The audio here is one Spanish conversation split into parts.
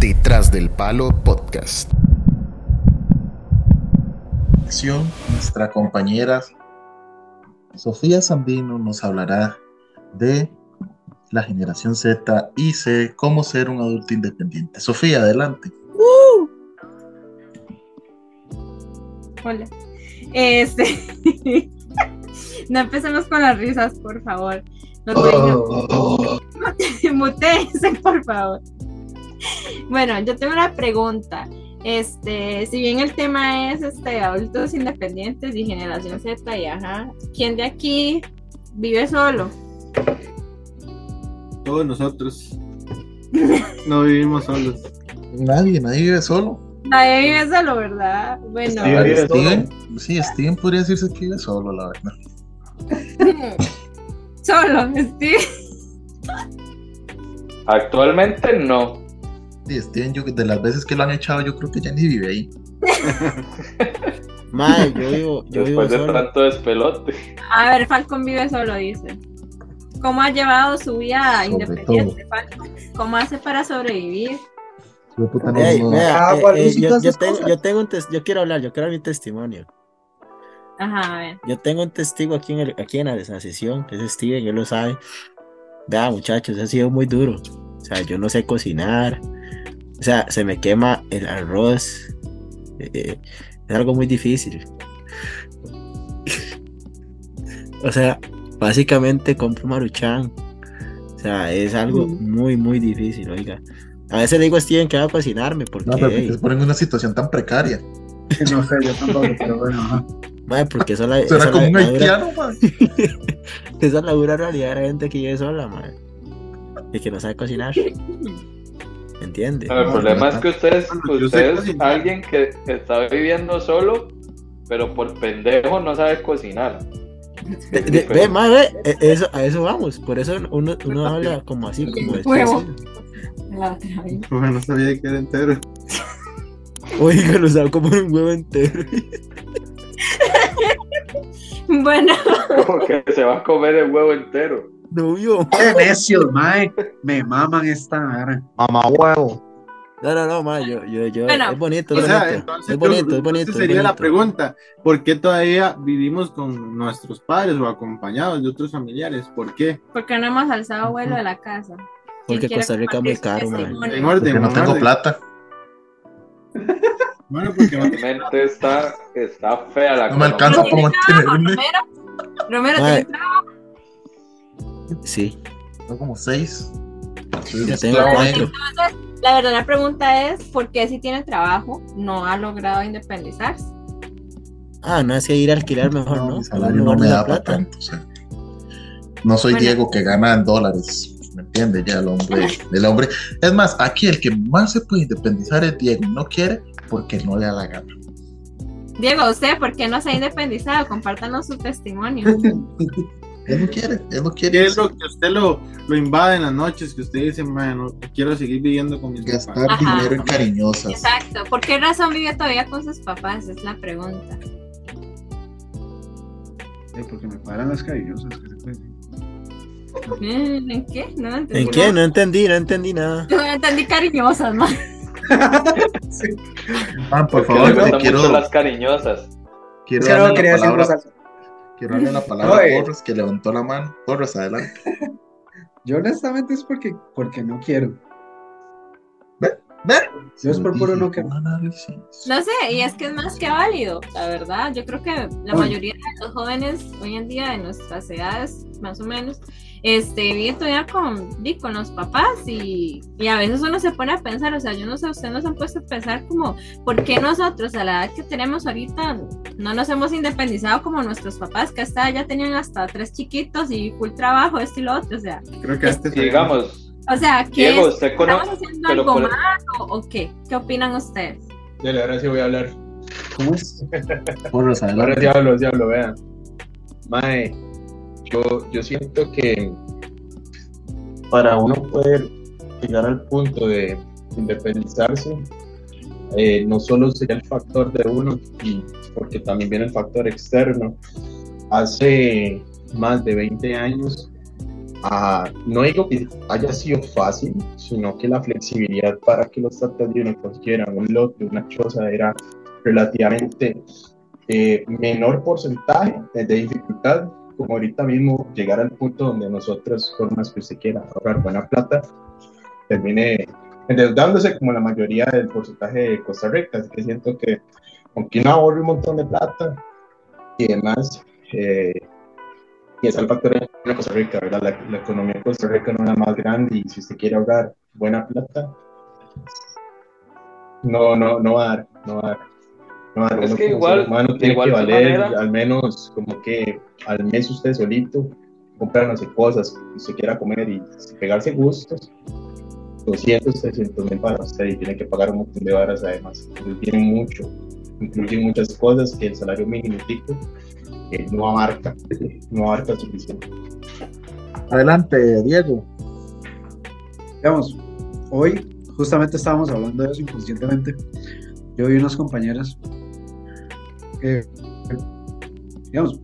Detrás del Palo Podcast. Nuestra compañera Sofía Sandino nos hablará de la generación Z y sé cómo ser un adulto independiente. Sofía, adelante. Hola. Este. no empecemos con las risas, por favor. No Oh. Mutéense, por favor. Bueno, yo tengo una pregunta. Este, si bien el tema es este adultos independientes y generación Z y ajá, ¿quién de aquí vive solo? Todos nosotros no vivimos solos. Nadie, nadie vive solo. Nadie vive solo, ¿verdad? Bueno, vive Steven, sí, Steven podría decirse que vive solo, la verdad. solo, Steve. Actualmente no. Sí, Steven, yo, de las veces que lo han echado, yo creo que ya ni vive ahí. Mae, yo vivo, yo vivo Después de solo. tanto despelote. A ver, Falcon vive solo, dice. ¿Cómo ha llevado su vida Sobre independiente, Falcon? ¿Cómo hace para sobrevivir? Yo, puta, no- Ey, no- vea, Ah, eh, ¿cuál eh, es? yo, Todas yo esas tengo, cosas. yo tengo un tes- yo quiero hablar, yo quiero dar mi testimonio. Ajá, a ver. Yo tengo un testigo aquí en, el- aquí en la, en la sesión, que es Steven, él lo sabe. Vea, muchachos, ha sido muy duro. O sea, yo no sé cocinar. O sea, se me quema el arroz. eh, es algo muy difícil. o sea, básicamente compro maruchan. O sea, es algo muy, muy difícil, oiga. A veces le digo a Steven que va a cocinarme porque, No, pero ponen en una situación tan precaria. No sé, yo tampoco, pero bueno. ajá. mae, porque eso la, Será esa como la- un haitiano, man. Esa es la dura realidad de la gente que vive sola, madre. Y que no sabe cocinar. ¿Entiende? No, el problema es que ustedes, Bueno, ustedes, alguien que está viviendo solo, pero por pendejo no sabe cocinar. De- de- ve, madre, ve, e- eso, a eso vamos. Por eso uno, uno habla como así, como de Huevo. La otra vez. Bueno, no sabía que era entero. Oiga, lo sabe como un huevo entero. Bueno, Como que se va a comer el huevo entero. No vio. ¡Qué necios, mae! Me maman esta vara. Mamá huevo. No, no, no, madre, yo, yo, yo, Bueno, es bonito, O sea, bonito. entonces, Es bonito, yo- es bonito. entonces es sería la pregunta: ¿por qué todavía vivimos con nuestros padres o acompañados de otros familiares? ¿Por qué? porque no hemos alzado vuelo de la casa. ¿Quién Porque Costa Rica es muy caro, testimonio? En orden, Porque no en tengo orden. plata. Bueno, porque no Realmente está, está fea la No me economía. alcanza ¿Tiene para mantenerme. Romero? Romero, Mae. ¿tiene trabajo? Sí, Son como seis. Tengo cuatro. negro. Entonces, la verdadera pregunta es, ¿por qué si tiene trabajo no ha logrado independizarse? Ah, no, es que ir a alquilar mejor, ¿no? Mi No, salario no me da la para plata. tanto. o sea, no soy Bueno. Diego que gana en dólares. ¿Me entiendes? Ya el hombre, el hombre. Es más, aquí el que más se puede independizar es Diego. y No quiere porque no le da la gana. Diego, ¿usted por qué no se ha independizado? Compártanos su testimonio. Él no quiere, él no quiere. ¿Qué es lo que usted lo, lo invade en las noches? Que usted dice, bueno, quiero seguir viviendo con mis Gastar papás. Ajá. dinero en cariñosas. Exacto. ¿Por qué razón vive todavía con sus papás? Es la pregunta. Sí, porque me paran las cariñosas. que se puede decir. Mm, ¿En qué? No entendí. ¿En qué? No entendí, no entendí nada. Yo entendí cariñosas, ¿no? Ah, por Porque favor, te quiero, las cariñosas. quiero Es que no quería la decir cosas. Quiero darle la palabra a. Porras, que levantó la mano. Porras, adelante. Yo honestamente es porque, porque no quiero. ¿Ve? Yo es por puro no análisis. No sé, y es que es más que válido, la verdad. Yo creo que la mayoría de los jóvenes hoy en día, de nuestras edades, más o menos, este, viven todavía con, di, con los papás y, y a veces uno se pone a pensar, o sea, yo no sé, ustedes nos han puesto a pensar como, ¿por qué nosotros a la edad que tenemos ahorita no nos hemos independizado como nuestros papás, que hasta ya tenían hasta tres chiquitos y full trabajo, esto y lo otro, o sea, Creo que este Y digamos, o sea, ¿qué Diego, es? ¿Estamos haciendo pero algo por- mal o, o qué? ¿Qué opinan ustedes? Dale, ahora sí voy a hablar. ¿Cómo es? Porras, Ahora adelante. sí hablo, sí hablo, vean. Mae, yo, yo siento que para uno poder llegar al punto de independizarse, eh, no solo sería el factor de uno, porque también viene el factor externo. Hace más de 20 años no digo que haya sido fácil, sino que la flexibilidad para que los tatas de uno consiguieran un lote, una choza, era relativamente eh, menor porcentaje de dificultad, como ahorita mismo llegar al punto donde nosotros, por más que usted quiera ahorrar buena plata, termine endeudándose como la mayoría del porcentaje de Costa Rica. Así que siento que, aunque uno ahorre un montón de plata y demás, eh, y es el factor de Costa Rica, ¿verdad? La, la, economía de Costa Rica no es la más grande y si usted quiere ahorrar buena plata, no, no, no va a dar, no va a dar. Dar. Es que igual- tiene que valer manera- al menos como que al mes usted solito comprar no sé cosas que usted quiera comer y pegarse gustos 200, 300 mil para usted y tiene que pagar un montón de horas además. Entonces tiene mucho, incluyen muchas cosas que el salario mínimo tico, eh, no abarca, no abarca suficiente. Adelante, Diego. Digamos, hoy justamente estábamos hablando de eso inconscientemente. Yo vi unas compañeras digamos,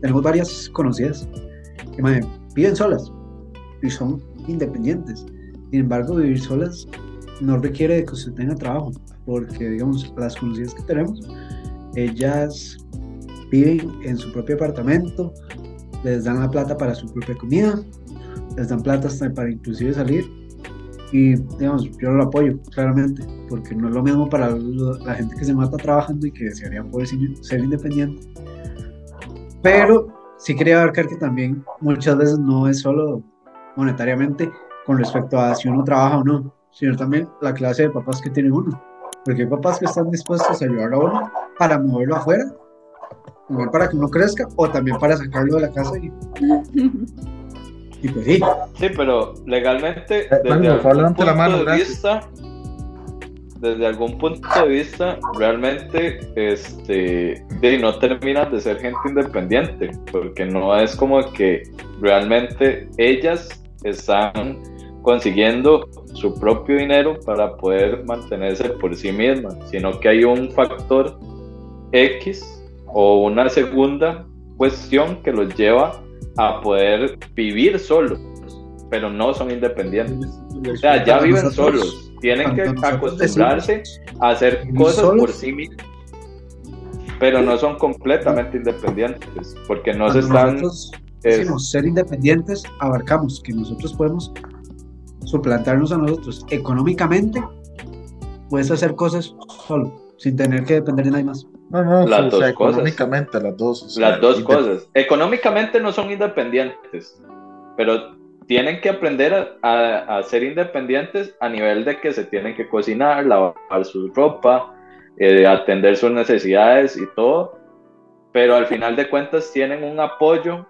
tenemos varias conocidas que viven solas y son independientes. Sin embargo, vivir solas no requiere de que usted tenga trabajo, porque, digamos, las conocidas que tenemos, ellas viven en su propio apartamento, les dan la plata para su propia comida, les dan plata hasta para inclusive salir y digamos yo lo apoyo claramente porque no es lo mismo para la gente que se mata trabajando y que desearía poder ser, independiente. Pero sí quería abarcar que también muchas veces no es solo monetariamente con respecto a si uno trabaja o no sino también la clase de papás que tiene uno. Porque hay papás que están dispuestos a ayudar a uno para moverlo afuera para que uno crezca o también para sacarlo de la casa y, y pues sí Sí, pero legalmente, Eh, desde algún levante la punto mano, de gracias. vista, desde algún punto de vista, realmente, este, de, no terminan de ser gente independiente, porque no es como que realmente ellas están consiguiendo su propio dinero para poder mantenerse por sí mismas, sino que hay un factor X o una segunda cuestión que los lleva a poder vivir solos, pero no son independientes. O sea, ya viven nosotros- solos, tienen que acostumbrarse decimos a hacer cosas solos, por sí mismos, pero no son completamente independientes, porque no se están... nosotros es- decimos ser independientes, abarcamos que nosotros podemos suplantarnos a nosotros económicamente, puedes hacer cosas solo, sin tener que depender de nadie más. No, no, Las o sea, dos cosas. económicamente las dos. o sea, Las dos cosas. Económicamente no son independientes, pero tienen que aprender a, a- a ser independientes a nivel de que se tienen que cocinar, lavar su ropa, eh, atender sus necesidades y todo. Pero al final de cuentas tienen un apoyo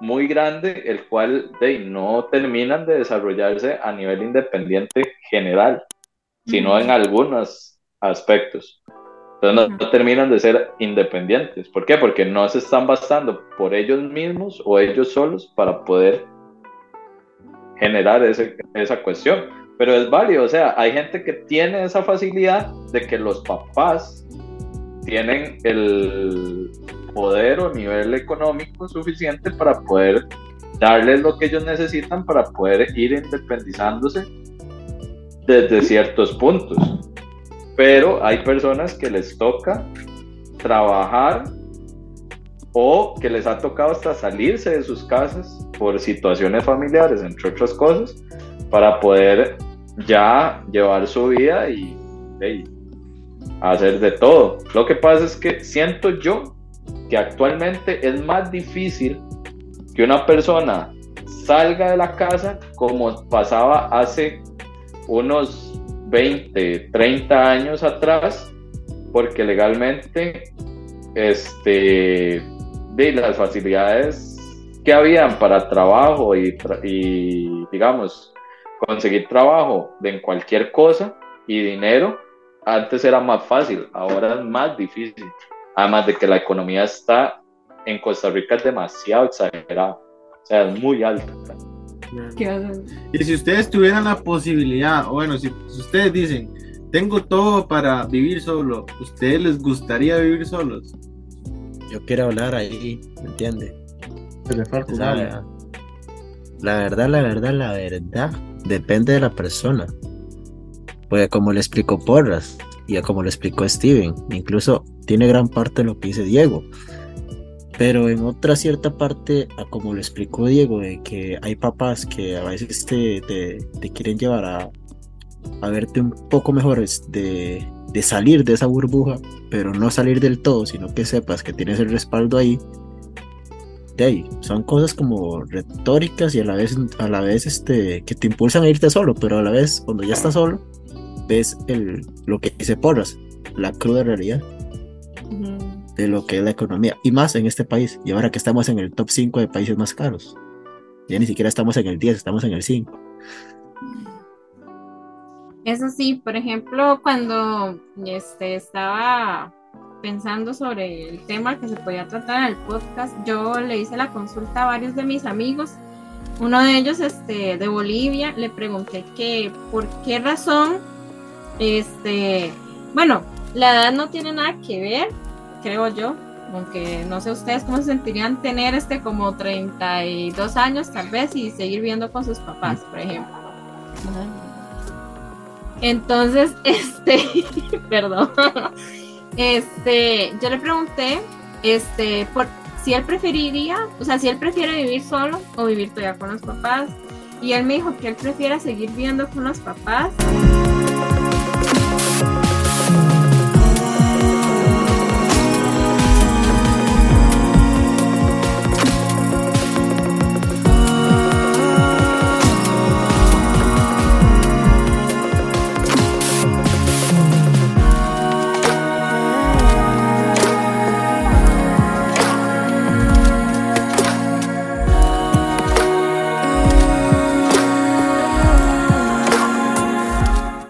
muy grande, el cual de, no terminan de desarrollarse a nivel independiente general, sino en algunos aspectos. No, terminan de ser independientes. ¿Por qué? Porque no se están bastando por ellos mismos o ellos solos para poder generar esa cuestión. Pero es válido, o sea, hay gente que tiene esa facilidad de que los papás tienen el poder o nivel económico suficiente para poder darles lo que ellos necesitan para poder ir independizándose desde ciertos puntos. Pero hay personas que les toca trabajar o que les ha tocado hasta salirse de sus casas por situaciones familiares, entre otras cosas, para poder ya llevar su vida y, hacer de todo. Lo que pasa es que siento yo que actualmente es más difícil que una persona salga de la casa como pasaba hace unos 20, 30 años atrás, porque legalmente este, de las facilidades que habían para trabajo y, digamos, conseguir trabajo en cualquier cosa y dinero, antes era más fácil, ahora es más difícil. Además de que la economía está en Costa Rica es demasiado exagerada, o sea, es muy alta. Y si ustedes tuvieran la posibilidad, o bueno, si, si ustedes dicen, tengo todo para vivir solo, ¿ustedes les gustaría vivir solos? Yo quiero hablar ahí, ¿me entiende? Falta Esa- alma. La verdad, la verdad, la verdad, depende de la persona. Porque como le explicó Porras y como le explicó Steven, incluso tiene gran parte de lo que dice Diego. Pero en otra cierta parte, a como lo explicó Diego, de que hay papás que a veces te, te, quieren llevar a, a verte un poco mejor es de, de salir de esa burbuja, pero no salir del todo, sino que sepas que tienes el respaldo ahí. De ahí, son cosas como retóricas y a la vez, a la vez este, que te impulsan a irte solo, pero a la vez, cuando ya estás solo, ves el, lo que dice Porras, la cruda realidad. De lo que es la economía, y más en este país, y ahora que estamos en el top 5 de países más caros. Ya ni siquiera estamos en el 10, estamos en el 5. Eso sí, por ejemplo, cuando este, estaba pensando sobre el tema que se podía tratar en el podcast, yo le hice la consulta a varios de mis amigos. Uno de ellos, este, de Bolivia, le pregunté que por qué razón, este, bueno, la edad no tiene nada que ver, creo yo, aunque no sé ustedes cómo se sentirían tener este como 32 años tal vez y seguir viviendo con sus papás, por ejemplo. Entonces, este, perdón, este, yo le pregunté, este, por si él preferiría, o sea, si él prefiere vivir solo o vivir todavía con los papás. Y él me dijo que él prefiere seguir viviendo con los papás